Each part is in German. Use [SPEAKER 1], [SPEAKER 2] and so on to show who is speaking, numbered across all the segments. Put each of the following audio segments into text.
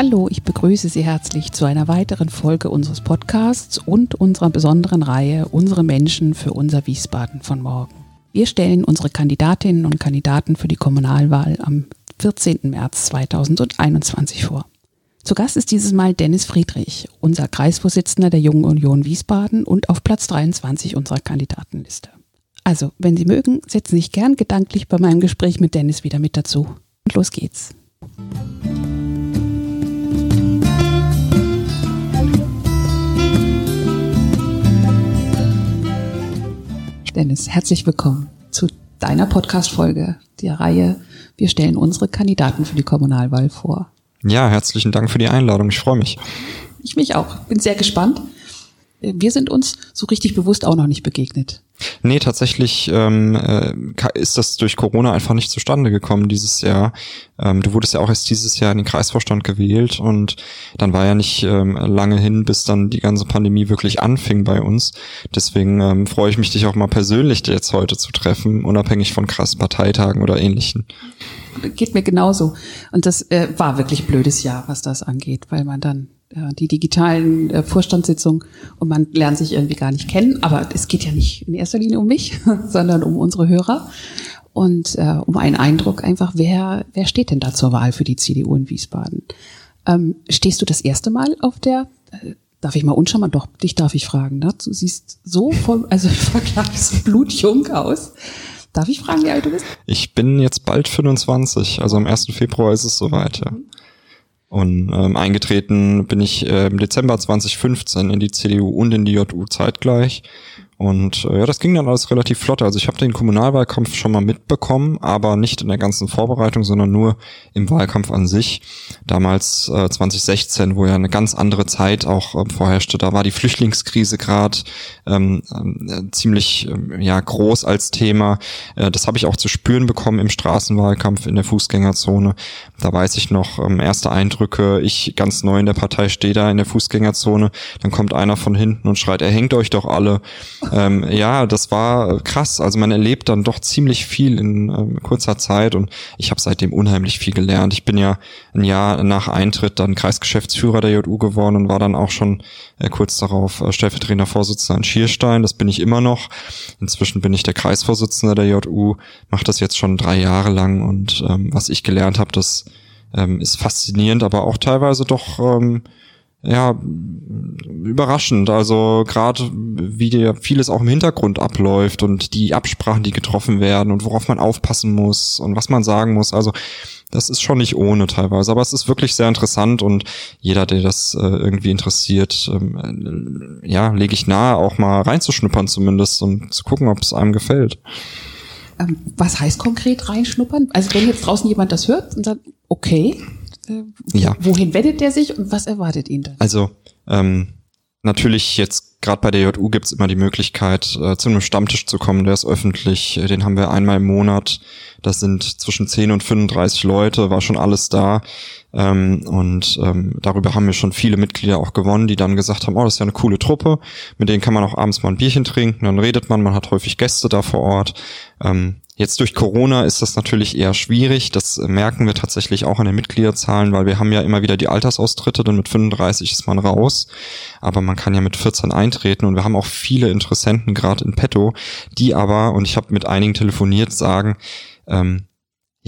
[SPEAKER 1] Hallo, ich begrüße Sie herzlich zu einer weiteren Folge unseres Podcasts und unserer besonderen Reihe Unsere Menschen für unser Wiesbaden von morgen. Wir stellen unsere Kandidatinnen und Kandidaten für die Kommunalwahl am 14. März 2021 vor. Zu Gast ist dieses Mal Dennis Friedrich, unser Kreisvorsitzender der Jungen Union Wiesbaden und auf Platz 23 unserer Kandidatenliste. Also, wenn Sie mögen, setzen Sie sich gern gedanklich bei meinem Gespräch mit Dennis wieder mit dazu. Und los geht's. Dennis, herzlich willkommen zu deiner Podcast-Folge, der Reihe Wir stellen unsere Kandidaten für die Kommunalwahl vor.
[SPEAKER 2] Ja, herzlichen Dank für die Einladung. Ich freue mich.
[SPEAKER 1] Ich mich auch. Bin sehr gespannt. Wir sind uns so richtig bewusst auch noch nicht begegnet.
[SPEAKER 2] Nee, tatsächlich ähm, äh, ist das durch Corona einfach nicht zustande gekommen dieses Jahr. Ähm, du wurdest ja auch erst dieses Jahr in den Kreisvorstand gewählt und dann war ja nicht ähm, lange hin, bis dann die ganze Pandemie wirklich anfing bei uns. Deswegen ähm, freue ich mich, dich auch mal persönlich jetzt heute zu treffen, unabhängig von krassen Parteitagen oder ähnlichen.
[SPEAKER 1] Geht mir genauso. Und das äh, war wirklich blödes Jahr, was das angeht, weil man dann die digitalen äh, Vorstandssitzungen und man lernt sich irgendwie gar nicht kennen. Aber es geht ja nicht in erster Linie um mich, sondern um unsere Hörer und äh, um einen Eindruck einfach, wer, wer steht denn da zur Wahl für die CDU in Wiesbaden? Ähm, stehst du das erste Mal auf der, äh, darf ich mal unschauen, doch, dich darf ich fragen, ne? du siehst so voll, also im Vergleich so blutjung aus. Darf ich fragen, wie alt du bist?
[SPEAKER 2] Ich bin jetzt bald 25, also am 1. Februar ist es soweit, ja. Und ähm, eingetreten bin ich äh, im Dezember 2015 in die CDU und in die JU zeitgleich. Und äh, ja, das ging dann alles relativ flott. Also ich habe den Kommunalwahlkampf schon mal mitbekommen, aber nicht in der ganzen Vorbereitung, sondern nur im Wahlkampf an sich. Damals äh, 2016, wo ja eine ganz andere Zeit auch äh, vorherrschte. Da war die Flüchtlingskrise gerade ähm, äh, ziemlich äh, ja groß als Thema. Äh, das habe ich auch zu spüren bekommen im Straßenwahlkampf in der Fußgängerzone. Da weiß ich noch ähm, erste Eindrücke. Ich ganz neu in der Partei stehe da in der Fußgängerzone. Dann kommt einer von hinten und schreit: Er hängt euch doch alle ähm, ja, das war krass. Also man erlebt dann doch ziemlich viel in ähm, kurzer Zeit und ich habe seitdem unheimlich viel gelernt. Ich bin ja ein Jahr nach Eintritt dann Kreisgeschäftsführer der JU geworden und war dann auch schon äh, kurz darauf äh, stellvertretender Vorsitzender in Schierstein. Das bin ich immer noch. Inzwischen bin ich der Kreisvorsitzende der JU, mache das jetzt schon drei Jahre lang und ähm, was ich gelernt habe, das ähm, ist faszinierend, aber auch teilweise doch ähm, ja, überraschend. Also gerade wie dir vieles auch im Hintergrund abläuft und die Absprachen, die getroffen werden und worauf man aufpassen muss und was man sagen muss. Also das ist schon nicht ohne teilweise, aber es ist wirklich sehr interessant und jeder, der das äh, irgendwie interessiert, ähm, äh, ja, lege ich nahe, auch mal reinzuschnuppern zumindest und zu gucken, ob es einem gefällt.
[SPEAKER 1] Ähm, was heißt konkret reinschnuppern? Also wenn jetzt draußen jemand das hört und sagt, okay, äh, ja. Wohin wendet der sich und was erwartet ihn dann?
[SPEAKER 2] Also ähm, natürlich jetzt gerade bei der JU gibt's immer die Möglichkeit, äh, zu einem Stammtisch zu kommen, der ist öffentlich. Den haben wir einmal im Monat. Das sind zwischen 10 und 35 Leute, war schon alles da. Ähm, und ähm, darüber haben wir schon viele Mitglieder auch gewonnen, die dann gesagt haben, oh, das ist ja eine coole Truppe, mit denen kann man auch abends mal ein Bierchen trinken, dann redet man, man hat häufig Gäste da vor Ort. Ähm, Jetzt durch Corona ist das natürlich eher schwierig. Das merken wir tatsächlich auch an den Mitgliederzahlen, weil wir haben ja immer wieder die Altersaustritte, denn mit 35 ist man raus. Aber man kann ja mit 14 eintreten und wir haben auch viele Interessenten gerade in petto, die aber, und ich habe mit einigen telefoniert, sagen, ähm,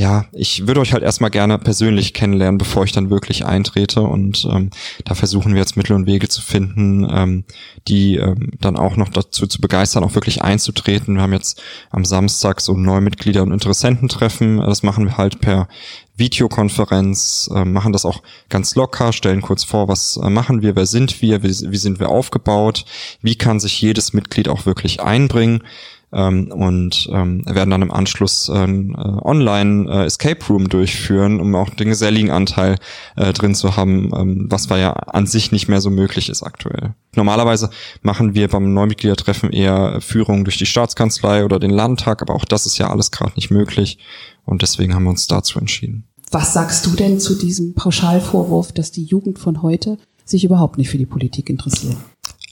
[SPEAKER 2] ja, ich würde euch halt erstmal gerne persönlich kennenlernen, bevor ich dann wirklich eintrete. Und ähm, da versuchen wir jetzt Mittel und Wege zu finden, ähm, die ähm, dann auch noch dazu zu begeistern, auch wirklich einzutreten. Wir haben jetzt am Samstag so Neumitglieder und Interessententreffen. Das machen wir halt per Videokonferenz, äh, machen das auch ganz locker, stellen kurz vor, was äh, machen wir, wer sind wir, wie, wie sind wir aufgebaut, wie kann sich jedes Mitglied auch wirklich einbringen. Ähm, und ähm, werden dann im Anschluss äh, online äh, Escape Room durchführen, um auch den geselligen Anteil äh, drin zu haben, ähm, was war ja an sich nicht mehr so möglich ist aktuell. Normalerweise machen wir beim Neumitgliedertreffen eher Führungen durch die Staatskanzlei oder den Landtag, aber auch das ist ja alles gerade nicht möglich und deswegen haben wir uns dazu entschieden.
[SPEAKER 1] Was sagst du denn zu diesem Pauschalvorwurf, dass die Jugend von heute sich überhaupt nicht für die Politik interessiert?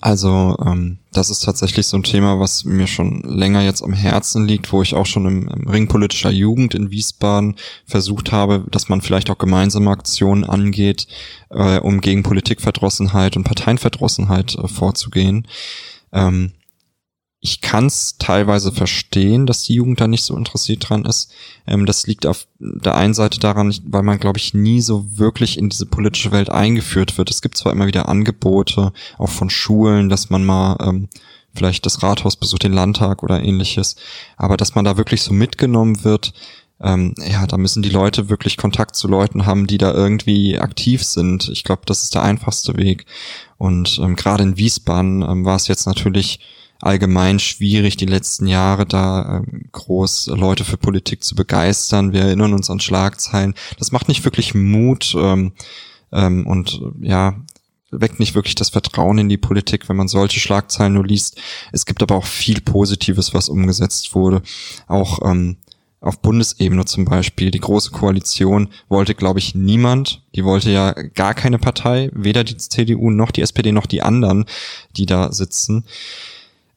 [SPEAKER 2] Also ähm, das ist tatsächlich so ein Thema, was mir schon länger jetzt am Herzen liegt, wo ich auch schon im, im Ring politischer Jugend in Wiesbaden versucht habe, dass man vielleicht auch gemeinsame Aktionen angeht, äh, um gegen Politikverdrossenheit und Parteienverdrossenheit äh, vorzugehen. Ähm, ich kann es teilweise verstehen, dass die Jugend da nicht so interessiert dran ist. Ähm, das liegt auf der einen Seite daran, weil man, glaube ich, nie so wirklich in diese politische Welt eingeführt wird. Es gibt zwar immer wieder Angebote, auch von Schulen, dass man mal ähm, vielleicht das Rathaus besucht, den Landtag oder ähnliches, aber dass man da wirklich so mitgenommen wird, ähm, ja, da müssen die Leute wirklich Kontakt zu Leuten haben, die da irgendwie aktiv sind. Ich glaube, das ist der einfachste Weg. Und ähm, gerade in Wiesbaden ähm, war es jetzt natürlich allgemein schwierig, die letzten Jahre da äh, groß Leute für Politik zu begeistern. Wir erinnern uns an Schlagzeilen. Das macht nicht wirklich Mut ähm, ähm, und ja, weckt nicht wirklich das Vertrauen in die Politik, wenn man solche Schlagzeilen nur liest. Es gibt aber auch viel Positives, was umgesetzt wurde. Auch ähm, auf Bundesebene zum Beispiel. Die Große Koalition wollte, glaube ich, niemand. Die wollte ja gar keine Partei, weder die CDU noch die SPD noch die anderen, die da sitzen.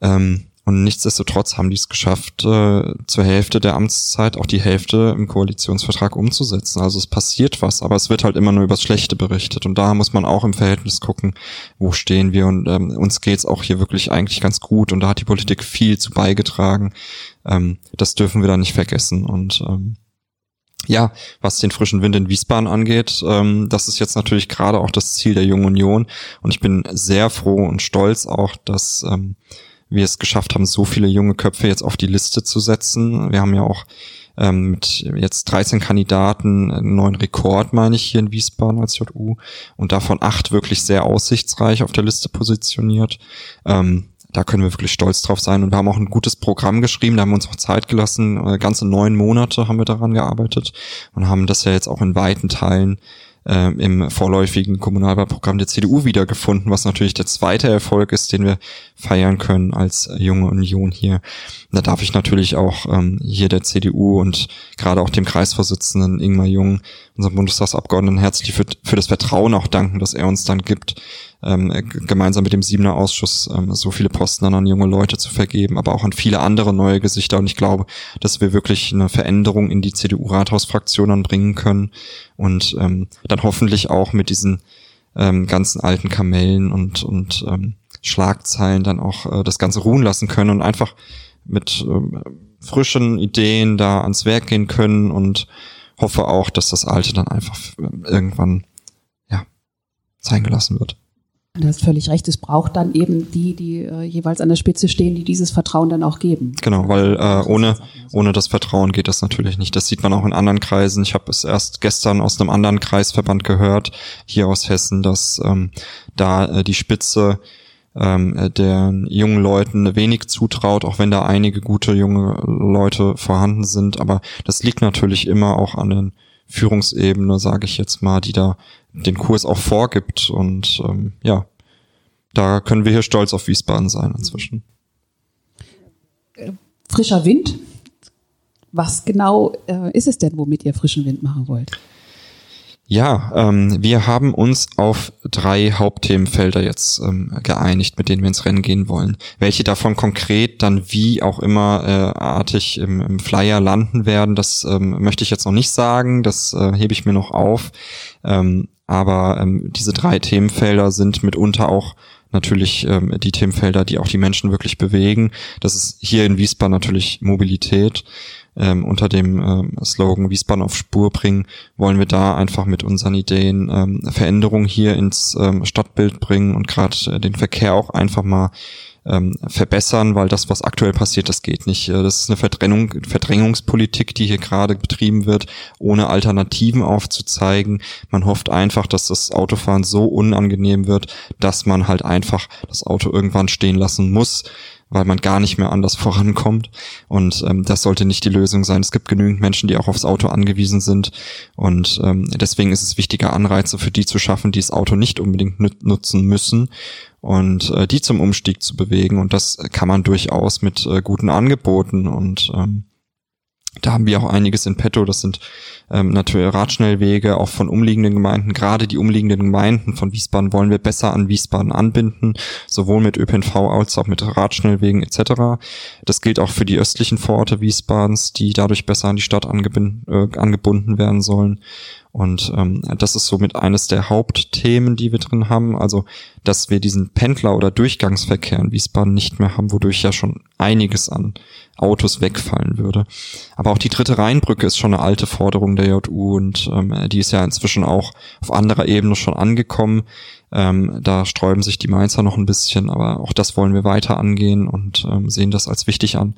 [SPEAKER 2] Ähm, und nichtsdestotrotz haben die es geschafft, äh, zur Hälfte der Amtszeit auch die Hälfte im Koalitionsvertrag umzusetzen. Also es passiert was, aber es wird halt immer nur übers Schlechte berichtet. Und da muss man auch im Verhältnis gucken, wo stehen wir. Und ähm, uns geht's auch hier wirklich eigentlich ganz gut. Und da hat die Politik viel zu beigetragen. Ähm, das dürfen wir da nicht vergessen. Und ähm, ja, was den frischen Wind in Wiesbaden angeht, ähm, das ist jetzt natürlich gerade auch das Ziel der Jungen Union. Und ich bin sehr froh und stolz auch, dass ähm, wir es geschafft haben, so viele junge Köpfe jetzt auf die Liste zu setzen. Wir haben ja auch ähm, mit jetzt 13 Kandidaten einen neuen Rekord, meine ich, hier in Wiesbaden als JU und davon acht wirklich sehr aussichtsreich auf der Liste positioniert. Ähm, da können wir wirklich stolz drauf sein. Und wir haben auch ein gutes Programm geschrieben, da haben wir uns auch Zeit gelassen. Äh, ganze neun Monate haben wir daran gearbeitet und haben das ja jetzt auch in weiten Teilen äh, im vorläufigen Kommunalwahlprogramm der CDU wiedergefunden, was natürlich der zweite Erfolg ist, den wir feiern können als junge Union hier. Da darf ich natürlich auch ähm, hier der CDU und gerade auch dem Kreisvorsitzenden Ingmar Jung, unserem Bundestagsabgeordneten, herzlich für, für das Vertrauen auch danken, dass er uns dann gibt, ähm, gemeinsam mit dem Siebener Ausschuss ähm, so viele Posten dann an junge Leute zu vergeben, aber auch an viele andere neue Gesichter. Und ich glaube, dass wir wirklich eine Veränderung in die CDU-Rathausfraktion dann bringen können und ähm, dann hoffentlich auch mit diesen ähm, ganzen alten Kamellen und, und ähm, Schlagzeilen dann auch äh, das Ganze ruhen lassen können und einfach mit ähm, frischen Ideen da ans Werk gehen können und hoffe auch, dass das Alte dann einfach äh, irgendwann ja sein gelassen wird.
[SPEAKER 1] Du hast völlig recht, es braucht dann eben die, die äh, jeweils an der Spitze stehen, die dieses Vertrauen dann auch geben.
[SPEAKER 2] Genau, weil äh, ohne, ohne das Vertrauen geht das natürlich nicht. Das sieht man auch in anderen Kreisen. Ich habe es erst gestern aus einem anderen Kreisverband gehört, hier aus Hessen, dass ähm, da äh, die Spitze ähm, äh, der jungen Leuten wenig zutraut, auch wenn da einige gute junge Leute vorhanden sind. Aber das liegt natürlich immer auch an den Führungsebene, sage ich jetzt mal, die da den Kurs auch vorgibt. Und ähm, ja, da können wir hier stolz auf Wiesbaden sein inzwischen.
[SPEAKER 1] Frischer Wind. Was genau äh, ist es denn, womit ihr frischen Wind machen wollt?
[SPEAKER 2] Ja, ähm, wir haben uns auf drei Hauptthemenfelder jetzt ähm, geeinigt, mit denen wir ins Rennen gehen wollen. Welche davon konkret dann wie auch immer äh, artig im, im Flyer landen werden, das ähm, möchte ich jetzt noch nicht sagen, das äh, hebe ich mir noch auf. Ähm, aber ähm, diese drei Themenfelder sind mitunter auch natürlich ähm, die Themenfelder, die auch die Menschen wirklich bewegen. Das ist hier in Wiesbaden natürlich Mobilität ähm, unter dem ähm, Slogan Wiesbaden auf Spur bringen, wollen wir da einfach mit unseren Ideen ähm, Veränderungen hier ins ähm, Stadtbild bringen und gerade äh, den Verkehr auch einfach mal ähm, verbessern, weil das, was aktuell passiert, das geht nicht. Äh, das ist eine Verdrängung, Verdrängungspolitik, die hier gerade betrieben wird, ohne Alternativen aufzuzeigen. Man hofft einfach, dass das Autofahren so unangenehm wird, dass man halt einfach das Auto irgendwann stehen lassen muss weil man gar nicht mehr anders vorankommt. Und ähm, das sollte nicht die Lösung sein. Es gibt genügend Menschen, die auch aufs Auto angewiesen sind. Und ähm, deswegen ist es wichtiger, Anreize für die zu schaffen, die das Auto nicht unbedingt nutzen müssen und äh, die zum Umstieg zu bewegen. Und das kann man durchaus mit äh, guten Angeboten und ähm, da haben wir auch einiges in petto. Das sind ähm, natürlich Radschnellwege, auch von umliegenden Gemeinden. Gerade die umliegenden Gemeinden von Wiesbaden wollen wir besser an Wiesbaden anbinden, sowohl mit ÖPNV als auch mit Radschnellwegen etc. Das gilt auch für die östlichen Vororte Wiesbadens, die dadurch besser an die Stadt angebunden, äh, angebunden werden sollen. Und ähm, das ist somit eines der Hauptthemen, die wir drin haben. Also, dass wir diesen Pendler- oder Durchgangsverkehr in Wiesbaden nicht mehr haben, wodurch ja schon einiges an Autos wegfallen würde. Aber auch die dritte Rheinbrücke ist schon eine alte Forderung der JU und ähm, die ist ja inzwischen auch auf anderer Ebene schon angekommen. Ähm, da sträuben sich die Mainzer noch ein bisschen, aber auch das wollen wir weiter angehen und ähm, sehen das als wichtig an.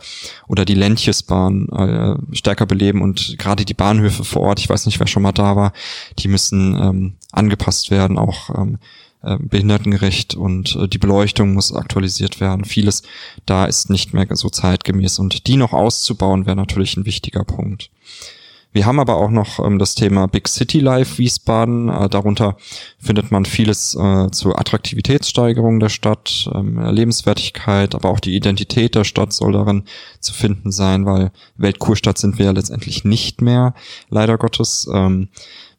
[SPEAKER 2] Oder die Lentjesbahn äh, stärker beleben und gerade die Bahnhöfe vor Ort, ich weiß nicht, wer schon mal da war, die müssen ähm, angepasst werden, auch ähm, äh, behindertengerecht und äh, die Beleuchtung muss aktualisiert werden. Vieles da ist nicht mehr so zeitgemäß und die noch auszubauen wäre natürlich ein wichtiger Punkt. Wir haben aber auch noch ähm, das Thema Big City Life Wiesbaden. Äh, darunter findet man vieles äh, zur Attraktivitätssteigerung der Stadt, ähm, Lebenswertigkeit, aber auch die Identität der Stadt soll darin zu finden sein, weil Weltkurstadt sind wir ja letztendlich nicht mehr, leider Gottes. Ähm,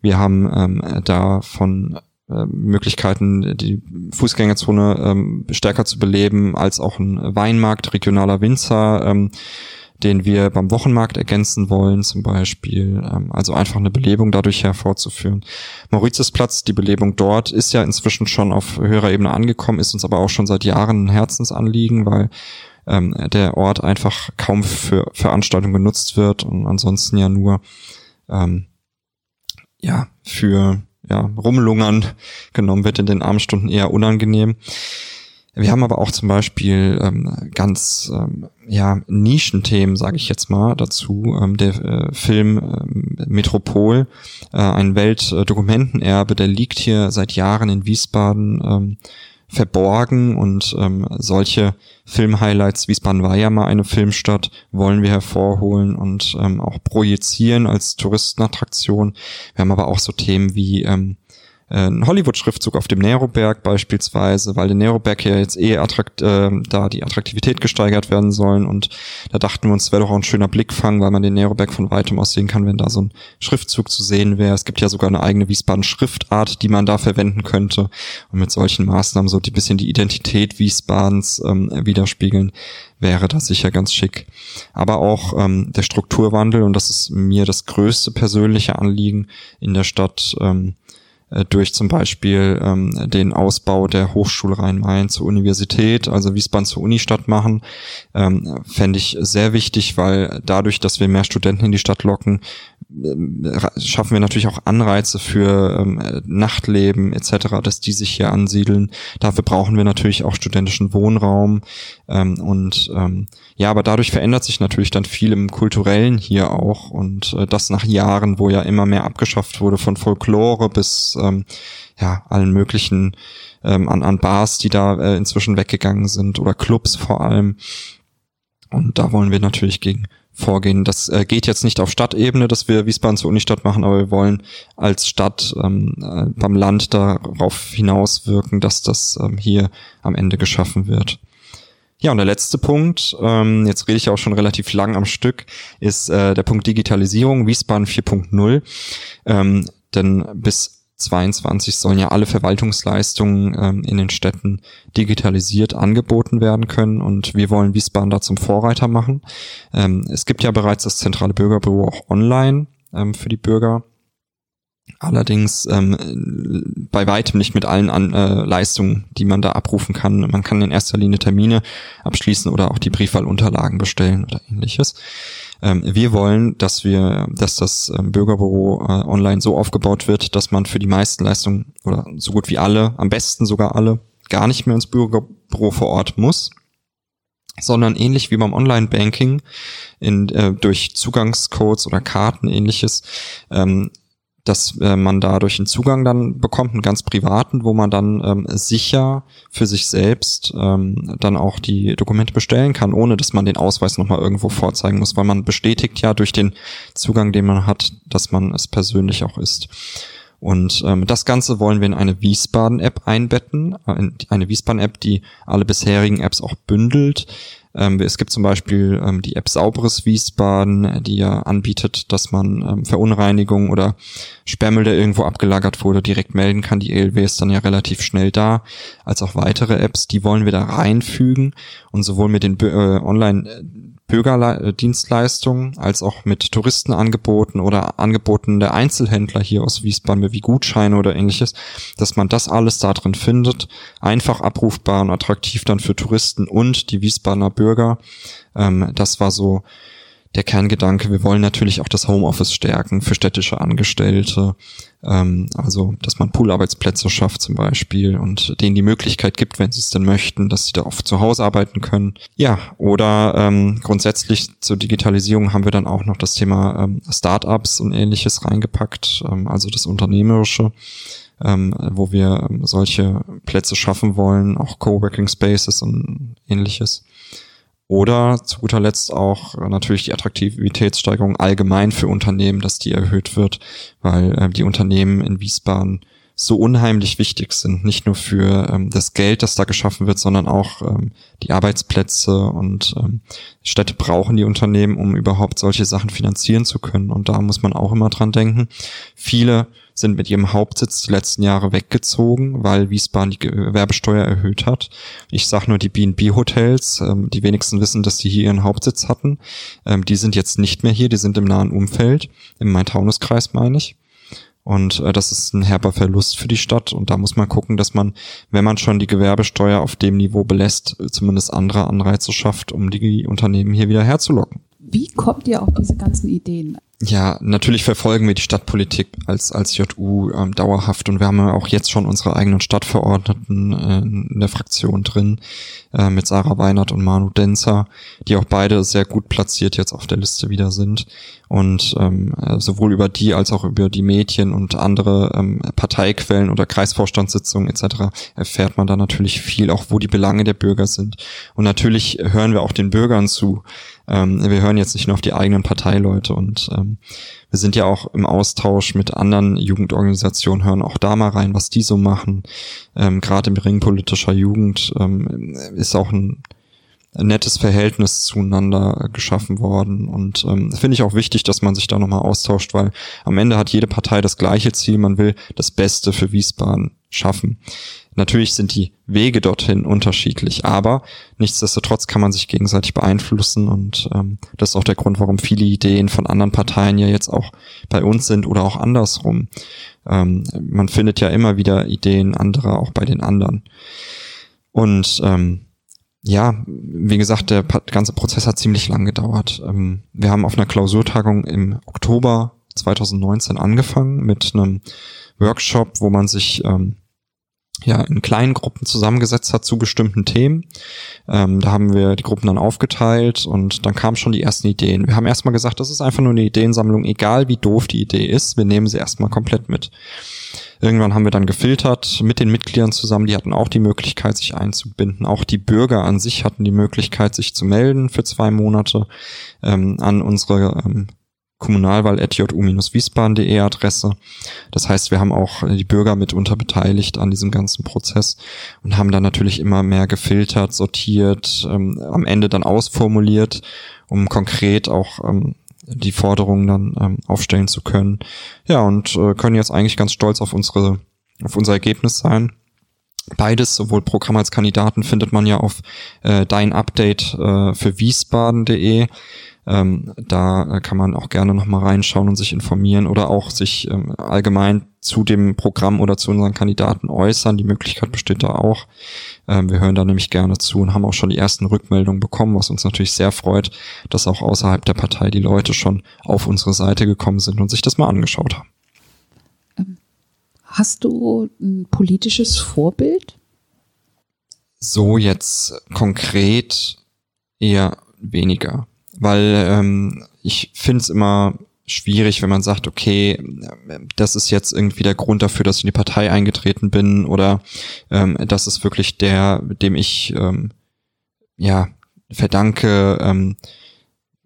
[SPEAKER 2] wir haben ähm, da von Möglichkeiten, die Fußgängerzone ähm, stärker zu beleben, als auch ein Weinmarkt, regionaler Winzer. Ähm, den wir beim Wochenmarkt ergänzen wollen, zum Beispiel. Ähm, also einfach eine Belebung dadurch hervorzuführen. Mauritiusplatz, die Belebung dort ist ja inzwischen schon auf höherer Ebene angekommen, ist uns aber auch schon seit Jahren ein Herzensanliegen, weil ähm, der Ort einfach kaum für Veranstaltungen genutzt wird und ansonsten ja nur ähm, ja für ja, Rumlungern genommen wird in den Abendstunden eher unangenehm. Wir haben aber auch zum Beispiel ähm, ganz ähm, ja, Nischenthemen, sage ich jetzt mal, dazu. Ähm, der äh, Film äh, Metropol, äh, ein Weltdokumentenerbe, der liegt hier seit Jahren in Wiesbaden ähm, verborgen und ähm, solche Filmhighlights, Wiesbaden war ja mal eine Filmstadt, wollen wir hervorholen und ähm, auch projizieren als Touristenattraktion. Wir haben aber auch so Themen wie ähm, äh, ein Hollywood-Schriftzug auf dem Neroberg beispielsweise, weil der Neroberg ja jetzt eh attrakt, äh, da die Attraktivität gesteigert werden sollen und da dachten wir uns, wäre doch auch ein schöner Blickfang, weil man den Neroberg von weitem aus sehen kann, wenn da so ein Schriftzug zu sehen wäre. Es gibt ja sogar eine eigene Wiesbaden-Schriftart, die man da verwenden könnte und mit solchen Maßnahmen so ein bisschen die Identität Wiesbadens ähm, widerspiegeln, wäre das sicher ganz schick. Aber auch ähm, der Strukturwandel, und das ist mir das größte persönliche Anliegen in der Stadt, ähm, äh, durch zum Beispiel ähm, den Ausbau der Hochschule Rhein-Main zur Universität, also Wiesbaden zur Unistadt machen, ähm, fände ich sehr wichtig, weil dadurch, dass wir mehr Studenten in die Stadt locken, äh, schaffen wir natürlich auch Anreize für ähm, Nachtleben etc., dass die sich hier ansiedeln. Dafür brauchen wir natürlich auch studentischen Wohnraum ähm, und ähm, ja, aber dadurch verändert sich natürlich dann viel im kulturellen hier auch und äh, das nach Jahren, wo ja immer mehr abgeschafft wurde von Folklore bis ähm, ja allen möglichen ähm, an, an Bars, die da äh, inzwischen weggegangen sind oder Clubs vor allem. Und da wollen wir natürlich gegen vorgehen. Das äh, geht jetzt nicht auf Stadtebene, dass wir Wiesbaden zur Unistadt machen, aber wir wollen als Stadt ähm, äh, beim Land darauf hinauswirken, dass das ähm, hier am Ende geschaffen wird. Ja, und der letzte Punkt, ähm, jetzt rede ich auch schon relativ lang am Stück, ist äh, der Punkt Digitalisierung, Wiesbaden 4.0. Ähm, denn bis 22 sollen ja alle Verwaltungsleistungen ähm, in den Städten digitalisiert angeboten werden können und wir wollen Wiesbaden da zum Vorreiter machen. Ähm, es gibt ja bereits das zentrale Bürgerbüro auch online ähm, für die Bürger. Allerdings ähm, bei weitem nicht mit allen an, äh, Leistungen, die man da abrufen kann. Man kann in erster Linie Termine abschließen oder auch die Briefwahlunterlagen bestellen oder ähnliches. Ähm, wir wollen, dass wir, dass das ähm, Bürgerbüro äh, online so aufgebaut wird, dass man für die meisten Leistungen oder so gut wie alle, am besten sogar alle, gar nicht mehr ins Bürgerbüro vor Ort muss, sondern ähnlich wie beim Online-Banking in, äh, durch Zugangscodes oder Karten ähnliches ähm, dass äh, man dadurch einen Zugang dann bekommt, einen ganz privaten, wo man dann ähm, sicher für sich selbst ähm, dann auch die Dokumente bestellen kann, ohne dass man den Ausweis nochmal irgendwo vorzeigen muss, weil man bestätigt ja durch den Zugang, den man hat, dass man es persönlich auch ist. Und ähm, das Ganze wollen wir in eine Wiesbaden-App einbetten, äh, eine Wiesbaden-App, die alle bisherigen Apps auch bündelt. Ähm, es gibt zum Beispiel ähm, die App Sauberes Wiesbaden, die ja anbietet, dass man ähm, Verunreinigung oder Sperrmüll, der irgendwo abgelagert wurde, direkt melden kann. Die ELW ist dann ja relativ schnell da, als auch weitere Apps. Die wollen wir da reinfügen und sowohl mit den äh, Online Bürgerdienstleistungen als auch mit Touristenangeboten oder Angeboten der Einzelhändler hier aus Wiesbaden wie Gutscheine oder ähnliches, dass man das alles da drin findet, einfach abrufbar und attraktiv dann für Touristen und die Wiesbadener Bürger. Ähm, das war so der Kerngedanke. Wir wollen natürlich auch das Homeoffice stärken für städtische Angestellte. Ähm, also, dass man Poolarbeitsplätze schafft zum Beispiel und denen die Möglichkeit gibt, wenn sie es denn möchten, dass sie da oft zu Hause arbeiten können. Ja, oder ähm, grundsätzlich zur Digitalisierung haben wir dann auch noch das Thema ähm, Startups und ähnliches reingepackt, ähm, also das Unternehmerische. Ähm, wo wir ähm, solche Plätze schaffen wollen, auch Coworking Spaces und ähnliches. Oder zu guter Letzt auch äh, natürlich die Attraktivitätssteigerung allgemein für Unternehmen, dass die erhöht wird, weil äh, die Unternehmen in Wiesbaden so unheimlich wichtig sind, nicht nur für ähm, das Geld, das da geschaffen wird, sondern auch ähm, die Arbeitsplätze und ähm, Städte brauchen die Unternehmen, um überhaupt solche Sachen finanzieren zu können. Und da muss man auch immer dran denken. Viele sind mit ihrem Hauptsitz die letzten Jahre weggezogen, weil Wiesbaden die Gewerbesteuer erhöht hat. Ich sage nur die B&B-Hotels, ähm, die wenigsten wissen, dass sie hier ihren Hauptsitz hatten. Ähm, die sind jetzt nicht mehr hier, die sind im nahen Umfeld, im Main-Taunus-Kreis meine ich. Und äh, das ist ein herber Verlust für die Stadt. Und da muss man gucken, dass man, wenn man schon die Gewerbesteuer auf dem Niveau belässt, zumindest andere Anreize schafft, um die Unternehmen hier wieder herzulocken.
[SPEAKER 1] Wie kommt ihr auf diese ganzen Ideen?
[SPEAKER 2] Ja, natürlich verfolgen wir die Stadtpolitik als, als JU ähm, dauerhaft und wir haben ja auch jetzt schon unsere eigenen Stadtverordneten äh, in der Fraktion drin, äh, mit Sarah Weinert und Manu Denzer, die auch beide sehr gut platziert jetzt auf der Liste wieder sind. Und ähm, äh, sowohl über die als auch über die Medien und andere ähm, Parteiquellen oder Kreisvorstandssitzungen etc. erfährt man da natürlich viel, auch wo die Belange der Bürger sind. Und natürlich hören wir auch den Bürgern zu. Ähm, wir hören jetzt nicht nur auf die eigenen Parteileute und ähm, wir sind ja auch im Austausch mit anderen Jugendorganisationen, hören auch da mal rein, was die so machen. Ähm, Gerade im Ring politischer Jugend ähm, ist auch ein nettes Verhältnis zueinander geschaffen worden. Und ähm, finde ich auch wichtig, dass man sich da nochmal austauscht, weil am Ende hat jede Partei das gleiche Ziel, man will das Beste für Wiesbaden schaffen. Natürlich sind die Wege dorthin unterschiedlich, aber nichtsdestotrotz kann man sich gegenseitig beeinflussen und ähm, das ist auch der Grund, warum viele Ideen von anderen Parteien ja jetzt auch bei uns sind oder auch andersrum. Ähm, man findet ja immer wieder Ideen anderer auch bei den anderen. Und ähm, ja, wie gesagt, der ganze Prozess hat ziemlich lang gedauert. Ähm, wir haben auf einer Klausurtagung im Oktober 2019 angefangen mit einem Workshop, wo man sich ähm, ja in kleinen Gruppen zusammengesetzt hat zu bestimmten Themen. Ähm, da haben wir die Gruppen dann aufgeteilt und dann kamen schon die ersten Ideen. Wir haben erstmal gesagt, das ist einfach nur eine Ideensammlung, egal wie doof die Idee ist, wir nehmen sie erstmal komplett mit. Irgendwann haben wir dann gefiltert mit den Mitgliedern zusammen, die hatten auch die Möglichkeit, sich einzubinden. Auch die Bürger an sich hatten die Möglichkeit, sich zu melden für zwei Monate ähm, an unsere ähm, kommunalwahl.ju-wiesbaden.de Adresse. Das heißt, wir haben auch die Bürger mitunter beteiligt an diesem ganzen Prozess und haben dann natürlich immer mehr gefiltert, sortiert, ähm, am Ende dann ausformuliert, um konkret auch ähm, die Forderungen dann ähm, aufstellen zu können. Ja, und äh, können jetzt eigentlich ganz stolz auf unsere, auf unser Ergebnis sein. Beides, sowohl Programm als Kandidaten, findet man ja auf äh, dein Update äh, für Wiesbaden.de. Ähm, da äh, kann man auch gerne nochmal reinschauen und sich informieren oder auch sich ähm, allgemein zu dem Programm oder zu unseren Kandidaten äußern. Die Möglichkeit besteht da auch. Ähm, wir hören da nämlich gerne zu und haben auch schon die ersten Rückmeldungen bekommen, was uns natürlich sehr freut, dass auch außerhalb der Partei die Leute schon auf unsere Seite gekommen sind und sich das mal angeschaut haben.
[SPEAKER 1] Ähm, hast du ein politisches Vorbild?
[SPEAKER 2] So jetzt konkret eher weniger weil ähm, ich finde es immer schwierig, wenn man sagt, okay, das ist jetzt irgendwie der Grund dafür, dass ich in die Partei eingetreten bin oder ähm, das ist wirklich der, dem ich ähm, ja verdanke, ähm,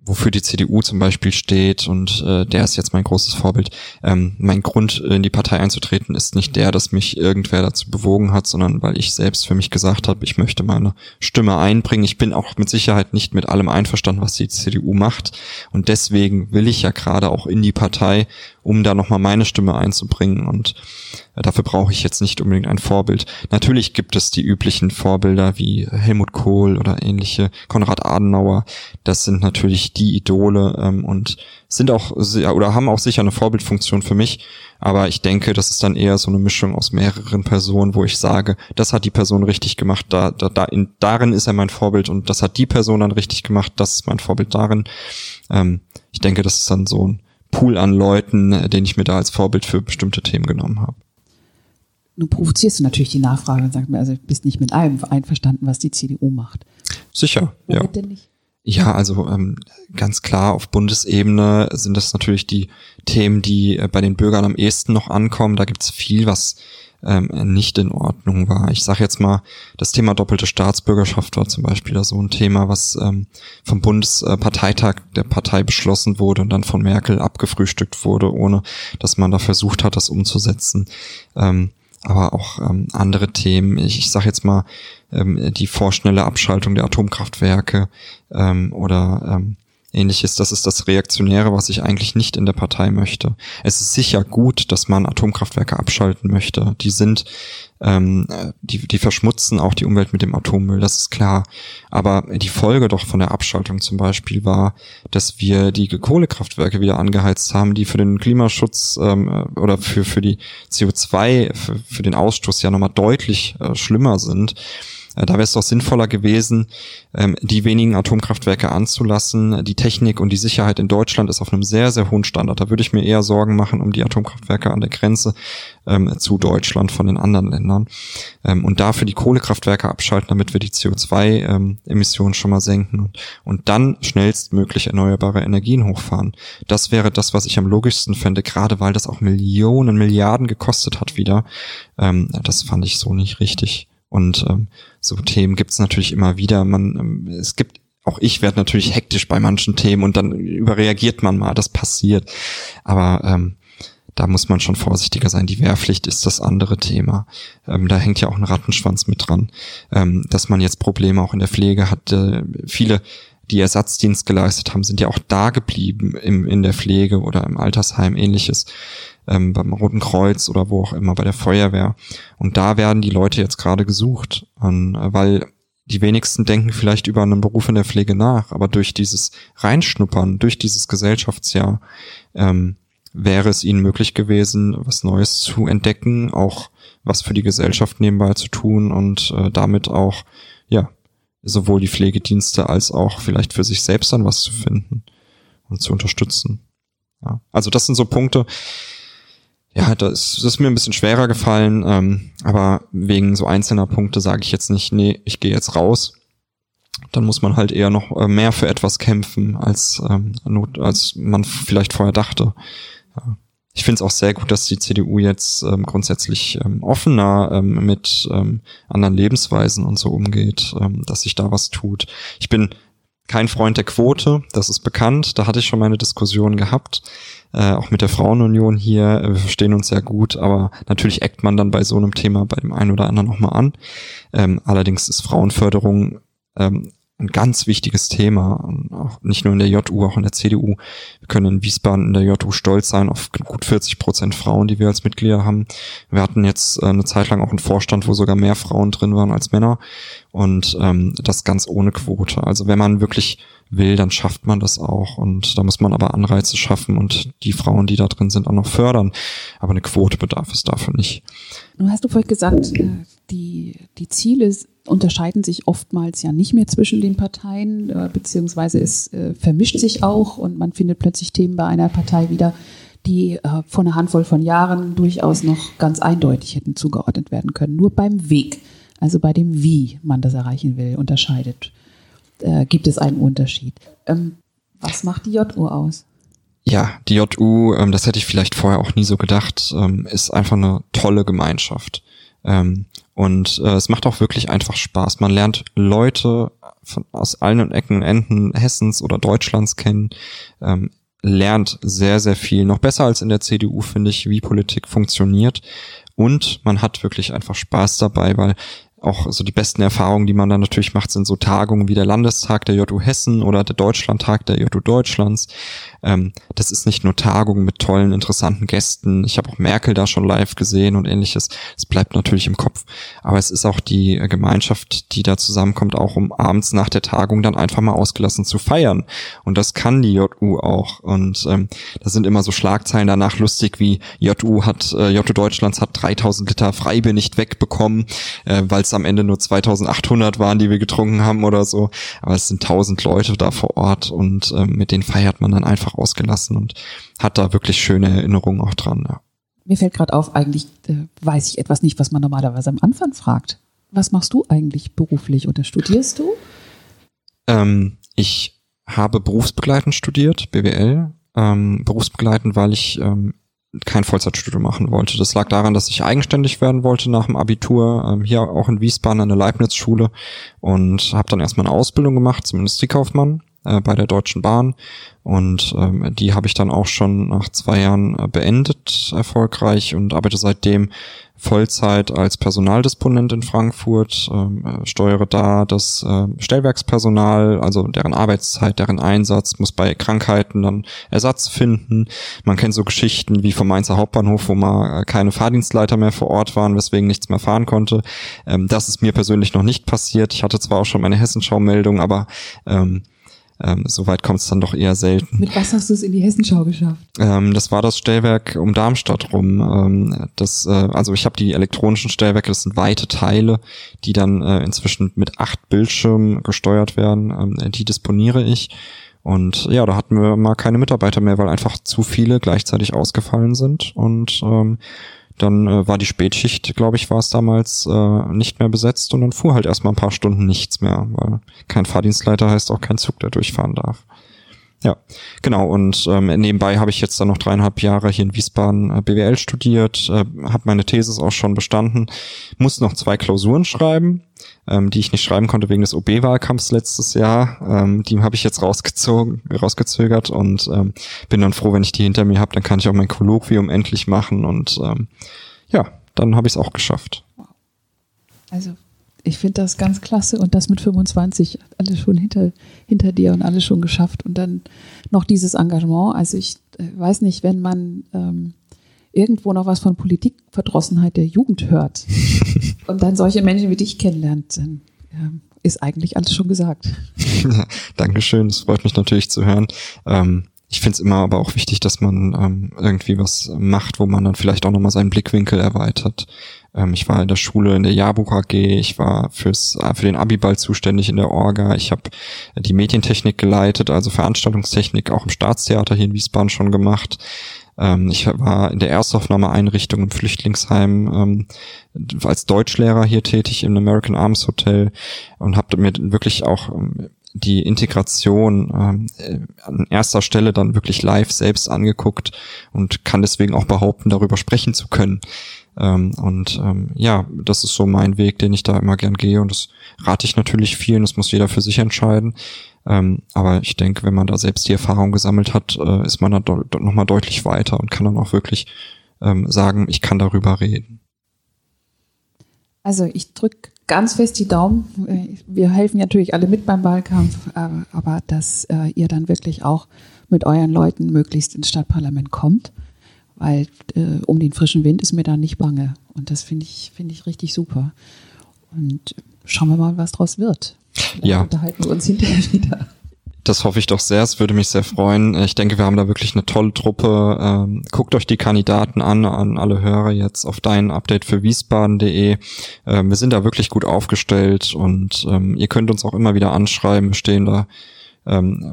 [SPEAKER 2] wofür die CDU zum Beispiel steht und äh, der ist jetzt mein großes Vorbild. Ähm, mein Grund, in die Partei einzutreten, ist nicht der, dass mich irgendwer dazu bewogen hat, sondern weil ich selbst für mich gesagt habe, ich möchte meine Stimme einbringen. Ich bin auch mit Sicherheit nicht mit allem einverstanden, was die CDU macht und deswegen will ich ja gerade auch in die Partei, um da nochmal meine Stimme einzubringen und äh, dafür brauche ich jetzt nicht unbedingt ein Vorbild. Natürlich gibt es die üblichen Vorbilder wie Helmut Kohl oder ähnliche, Konrad Adenauer. Das sind natürlich die Idole ähm, und sind auch oder haben auch sicher eine Vorbildfunktion für mich. Aber ich denke, das ist dann eher so eine Mischung aus mehreren Personen, wo ich sage, das hat die Person richtig gemacht, da, da, da in, darin ist er mein Vorbild und das hat die Person dann richtig gemacht, das ist mein Vorbild darin. Ähm, ich denke, das ist dann so ein Pool an Leuten, den ich mir da als Vorbild für bestimmte Themen genommen habe.
[SPEAKER 1] Nun provozierst du natürlich die Nachfrage und sagst mir, also bist nicht mit allem einverstanden, was die CDU macht.
[SPEAKER 2] Sicher, Womit ja. denn nicht? Ja, also ähm, ganz klar, auf Bundesebene sind das natürlich die Themen, die äh, bei den Bürgern am ehesten noch ankommen. Da gibt's viel, was ähm, nicht in Ordnung war. Ich sage jetzt mal, das Thema doppelte Staatsbürgerschaft war zum Beispiel da so ein Thema, was ähm, vom Bundesparteitag der Partei beschlossen wurde und dann von Merkel abgefrühstückt wurde, ohne dass man da versucht hat, das umzusetzen. Ähm, aber auch ähm, andere Themen. Ich, ich sage jetzt mal ähm, die vorschnelle Abschaltung der Atomkraftwerke ähm, oder ähm, ähnliches. Das ist das Reaktionäre, was ich eigentlich nicht in der Partei möchte. Es ist sicher gut, dass man Atomkraftwerke abschalten möchte. Die sind, ähm, die, die verschmutzen auch die Umwelt mit dem Atommüll, das ist klar. Aber die Folge doch von der Abschaltung zum Beispiel war, dass wir die Kohlekraftwerke wieder angeheizt haben, die für den Klimaschutz ähm, oder für, für die CO2, für, für den Ausstoß ja nochmal deutlich äh, schlimmer sind. Äh, da wäre es doch sinnvoller gewesen, ähm, die wenigen Atomkraftwerke anzulassen. Die Technik und die Sicherheit in Deutschland ist auf einem sehr, sehr hohen Standard. Da würde ich mir eher Sorgen machen um die Atomkraftwerke an der Grenze ähm, zu Deutschland von den anderen Ländern. Ähm, und dafür die Kohlekraftwerke abschalten, damit wir die CO2-Emissionen schon mal senken und dann schnellstmöglich erneuerbare Energien hochfahren. Das wäre das, was ich am logischsten fände, gerade weil das auch Millionen, Milliarden gekostet hat wieder. das fand ich so nicht richtig. Und ähm, so Themen gibt's natürlich immer wieder. Man, ähm, es gibt auch ich werde natürlich hektisch bei manchen Themen und dann überreagiert man mal, das passiert. Aber ähm, da muss man schon vorsichtiger sein. Die Wehrpflicht ist das andere Thema. Ähm, da hängt ja auch ein Rattenschwanz mit dran, ähm, dass man jetzt Probleme auch in der Pflege hat. Äh, viele, die Ersatzdienst geleistet haben, sind ja auch da geblieben im, in der Pflege oder im Altersheim ähnliches ähm, beim Roten Kreuz oder wo auch immer, bei der Feuerwehr. Und da werden die Leute jetzt gerade gesucht, und, äh, weil die wenigsten denken vielleicht über einen Beruf in der Pflege nach, aber durch dieses Reinschnuppern, durch dieses Gesellschaftsjahr ähm, wäre es ihnen möglich gewesen, was Neues zu entdecken, auch was für die Gesellschaft nebenbei zu tun und äh, damit auch, ja, sowohl die Pflegedienste als auch vielleicht für sich selbst dann was zu finden und zu unterstützen. Ja. Also das sind so Punkte, ja, das, das ist mir ein bisschen schwerer gefallen, ähm, aber wegen so einzelner Punkte sage ich jetzt nicht, nee, ich gehe jetzt raus. Dann muss man halt eher noch äh, mehr für etwas kämpfen, als, ähm, als man vielleicht vorher dachte. Ja. Ich finde es auch sehr gut, dass die CDU jetzt ähm, grundsätzlich ähm, offener ähm, mit ähm, anderen Lebensweisen und so umgeht, ähm, dass sich da was tut. Ich bin kein Freund der Quote, das ist bekannt, da hatte ich schon meine Diskussion gehabt äh, auch mit der Frauenunion hier, äh, wir verstehen uns sehr gut, aber natürlich eckt man dann bei so einem Thema bei dem einen oder anderen nochmal an. Ähm, allerdings ist Frauenförderung ähm, ein ganz wichtiges Thema, auch nicht nur in der JU, auch in der CDU. Wir können in Wiesbaden in der JU stolz sein auf gut 40 Prozent Frauen, die wir als Mitglieder haben. Wir hatten jetzt äh, eine Zeit lang auch einen Vorstand, wo sogar mehr Frauen drin waren als Männer und ähm, das ganz ohne Quote. Also wenn man wirklich will, dann schafft man das auch. Und da muss man aber Anreize schaffen und die Frauen, die da drin sind, auch noch fördern. Aber eine Quote bedarf es dafür nicht.
[SPEAKER 1] Du hast du vorhin gesagt, äh, die, die Ziele unterscheiden sich oftmals ja nicht mehr zwischen den Parteien, äh, beziehungsweise es äh, vermischt sich auch und man findet plötzlich Themen bei einer Partei wieder, die vor einer Handvoll von Jahren durchaus noch ganz eindeutig hätten zugeordnet werden können. Nur beim Weg, also bei dem Wie man das erreichen will, unterscheidet äh, gibt es einen Unterschied. Ähm, was macht die JU aus?
[SPEAKER 2] Ja, die JU, ähm, das hätte ich vielleicht vorher auch nie so gedacht, ähm, ist einfach eine tolle Gemeinschaft. Ähm, und äh, es macht auch wirklich einfach Spaß. Man lernt Leute von, aus allen Ecken und Enden Hessens oder Deutschlands kennen, ähm, lernt sehr, sehr viel. Noch besser als in der CDU, finde ich, wie Politik funktioniert. Und man hat wirklich einfach Spaß dabei, weil auch so die besten Erfahrungen, die man dann natürlich macht, sind so Tagungen wie der Landestag der JU Hessen oder der Deutschlandtag der JU Deutschlands. Ähm, das ist nicht nur Tagung mit tollen, interessanten Gästen. Ich habe auch Merkel da schon live gesehen und ähnliches. Es bleibt natürlich im Kopf. Aber es ist auch die Gemeinschaft, die da zusammenkommt, auch um abends nach der Tagung dann einfach mal ausgelassen zu feiern. Und das kann die JU auch. Und ähm, da sind immer so Schlagzeilen danach lustig wie JU hat, äh, JU Deutschlands hat 3000 Liter Freibier nicht wegbekommen, äh, weil es am Ende nur 2800 waren, die wir getrunken haben oder so. Aber es sind 1000 Leute da vor Ort und ähm, mit denen feiert man dann einfach ausgelassen und hat da wirklich schöne Erinnerungen auch dran. Ja.
[SPEAKER 1] Mir fällt gerade auf, eigentlich äh, weiß ich etwas nicht, was man normalerweise am Anfang fragt. Was machst du eigentlich beruflich oder studierst du?
[SPEAKER 2] Ähm, ich habe berufsbegleitend studiert, BWL. Ähm, berufsbegleitend, weil ich ähm, kein Vollzeitstudium machen wollte. Das lag daran, dass ich eigenständig werden wollte nach dem Abitur, ähm, hier auch in Wiesbaden an der Leibniz-Schule und habe dann erstmal eine Ausbildung gemacht zum Industriekaufmann äh, bei der Deutschen Bahn und ähm, die habe ich dann auch schon nach zwei Jahren äh, beendet erfolgreich und arbeite seitdem Vollzeit als Personaldisponent in Frankfurt, ähm, äh, steuere da das äh, Stellwerkspersonal, also deren Arbeitszeit, deren Einsatz, muss bei Krankheiten dann Ersatz finden. Man kennt so Geschichten wie vom Mainzer Hauptbahnhof, wo mal äh, keine Fahrdienstleiter mehr vor Ort waren, weswegen nichts mehr fahren konnte. Ähm, das ist mir persönlich noch nicht passiert. Ich hatte zwar auch schon meine Hessenschau-Meldung, aber ähm, ähm, Soweit kommt es dann doch eher selten.
[SPEAKER 1] Mit was hast du es in die Hessenschau geschafft?
[SPEAKER 2] Ähm, das war das Stellwerk um Darmstadt rum. Ähm, das, äh, also ich habe die elektronischen Stellwerke, das sind weite Teile, die dann äh, inzwischen mit acht Bildschirmen gesteuert werden. Ähm, die disponiere ich. Und ja, da hatten wir mal keine Mitarbeiter mehr, weil einfach zu viele gleichzeitig ausgefallen sind. Und ähm, dann äh, war die Spätschicht, glaube ich, war es damals äh, nicht mehr besetzt und dann fuhr halt erstmal ein paar Stunden nichts mehr, weil kein Fahrdienstleiter heißt auch kein Zug, der durchfahren darf. Ja, genau. Und ähm, nebenbei habe ich jetzt dann noch dreieinhalb Jahre hier in Wiesbaden äh, BWL studiert, äh, habe meine Thesis auch schon bestanden, muss noch zwei Klausuren schreiben, ähm, die ich nicht schreiben konnte wegen des OB-Wahlkampfs letztes Jahr. Ähm, die habe ich jetzt rausgezogen, rausgezögert und ähm, bin dann froh, wenn ich die hinter mir habe, dann kann ich auch mein Kolloquium endlich machen und ähm, ja, dann habe ich es auch geschafft.
[SPEAKER 1] Also ich finde das ganz klasse und das mit 25, alles schon hinter, hinter dir und alles schon geschafft und dann noch dieses Engagement. Also ich äh, weiß nicht, wenn man ähm, irgendwo noch was von Politikverdrossenheit der Jugend hört und dann solche Menschen wie dich kennenlernt, dann ja, ist eigentlich alles schon gesagt.
[SPEAKER 2] Ja, Dankeschön, das freut mich natürlich zu hören. Ähm, ich finde es immer aber auch wichtig, dass man ähm, irgendwie was macht, wo man dann vielleicht auch nochmal seinen Blickwinkel erweitert. Ähm, ich war in der Schule in der Jahrbuch AG, ich war fürs, äh, für den Abiball zuständig in der Orga, ich habe die Medientechnik geleitet, also Veranstaltungstechnik auch im Staatstheater hier in Wiesbaden schon gemacht. Ähm, ich war in der Erstaufnahmeeinrichtung im Flüchtlingsheim ähm, als Deutschlehrer hier tätig im American Arms Hotel und habe mir wirklich auch ähm, die Integration ähm, äh, an erster Stelle dann wirklich live selbst angeguckt und kann deswegen auch behaupten, darüber sprechen zu können. Ähm, und ähm, ja, das ist so mein Weg, den ich da immer gern gehe und das rate ich natürlich vielen, das muss jeder für sich entscheiden. Ähm, aber ich denke, wenn man da selbst die Erfahrung gesammelt hat, äh, ist man da nochmal deutlich weiter und kann dann auch wirklich ähm, sagen, ich kann darüber reden.
[SPEAKER 1] Also ich drücke ganz fest die Daumen. Äh, wir helfen natürlich alle mit beim Wahlkampf, äh, aber dass äh, ihr dann wirklich auch mit euren Leuten möglichst ins Stadtparlament kommt, weil um den frischen Wind ist mir da nicht bange. Und das finde ich, finde ich richtig super. Und schauen wir mal, was draus wird.
[SPEAKER 2] Ja.
[SPEAKER 1] unterhalten wir uns hinterher wieder.
[SPEAKER 2] Das hoffe ich doch sehr. Es würde mich sehr freuen. Ich denke, wir haben da wirklich eine tolle Truppe. Ähm, guckt euch die Kandidaten an, an alle Hörer jetzt auf dein Update für Wiesbaden.de. Ähm, wir sind da wirklich gut aufgestellt und ähm, ihr könnt uns auch immer wieder anschreiben. Wir stehen da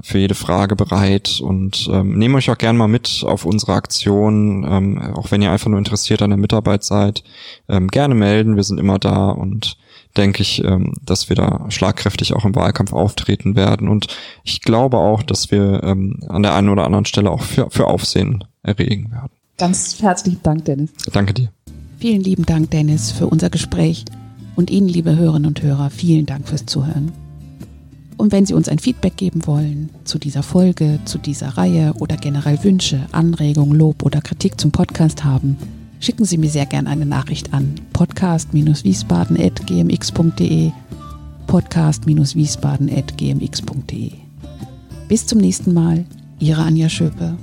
[SPEAKER 2] für jede Frage bereit und ähm, nehmt euch auch gern mal mit auf unsere Aktion, ähm, auch wenn ihr einfach nur interessiert an der Mitarbeit seid. Ähm, gerne melden, wir sind immer da und denke ich, ähm, dass wir da schlagkräftig auch im Wahlkampf auftreten werden. Und ich glaube auch, dass wir ähm, an der einen oder anderen Stelle auch für, für Aufsehen erregen werden.
[SPEAKER 1] Ganz herzlichen Dank, Dennis.
[SPEAKER 2] Danke dir.
[SPEAKER 1] Vielen lieben Dank, Dennis, für unser Gespräch. Und Ihnen, liebe Hörerinnen und Hörer, vielen Dank fürs Zuhören. Und wenn Sie uns ein Feedback geben wollen zu dieser Folge, zu dieser Reihe oder generell Wünsche, Anregungen, Lob oder Kritik zum Podcast haben, schicken Sie mir sehr gerne eine Nachricht an podcast-wiesbaden.gmx.de podcast-wiesbaden.gmx.de Bis zum nächsten Mal, Ihre Anja Schöpe.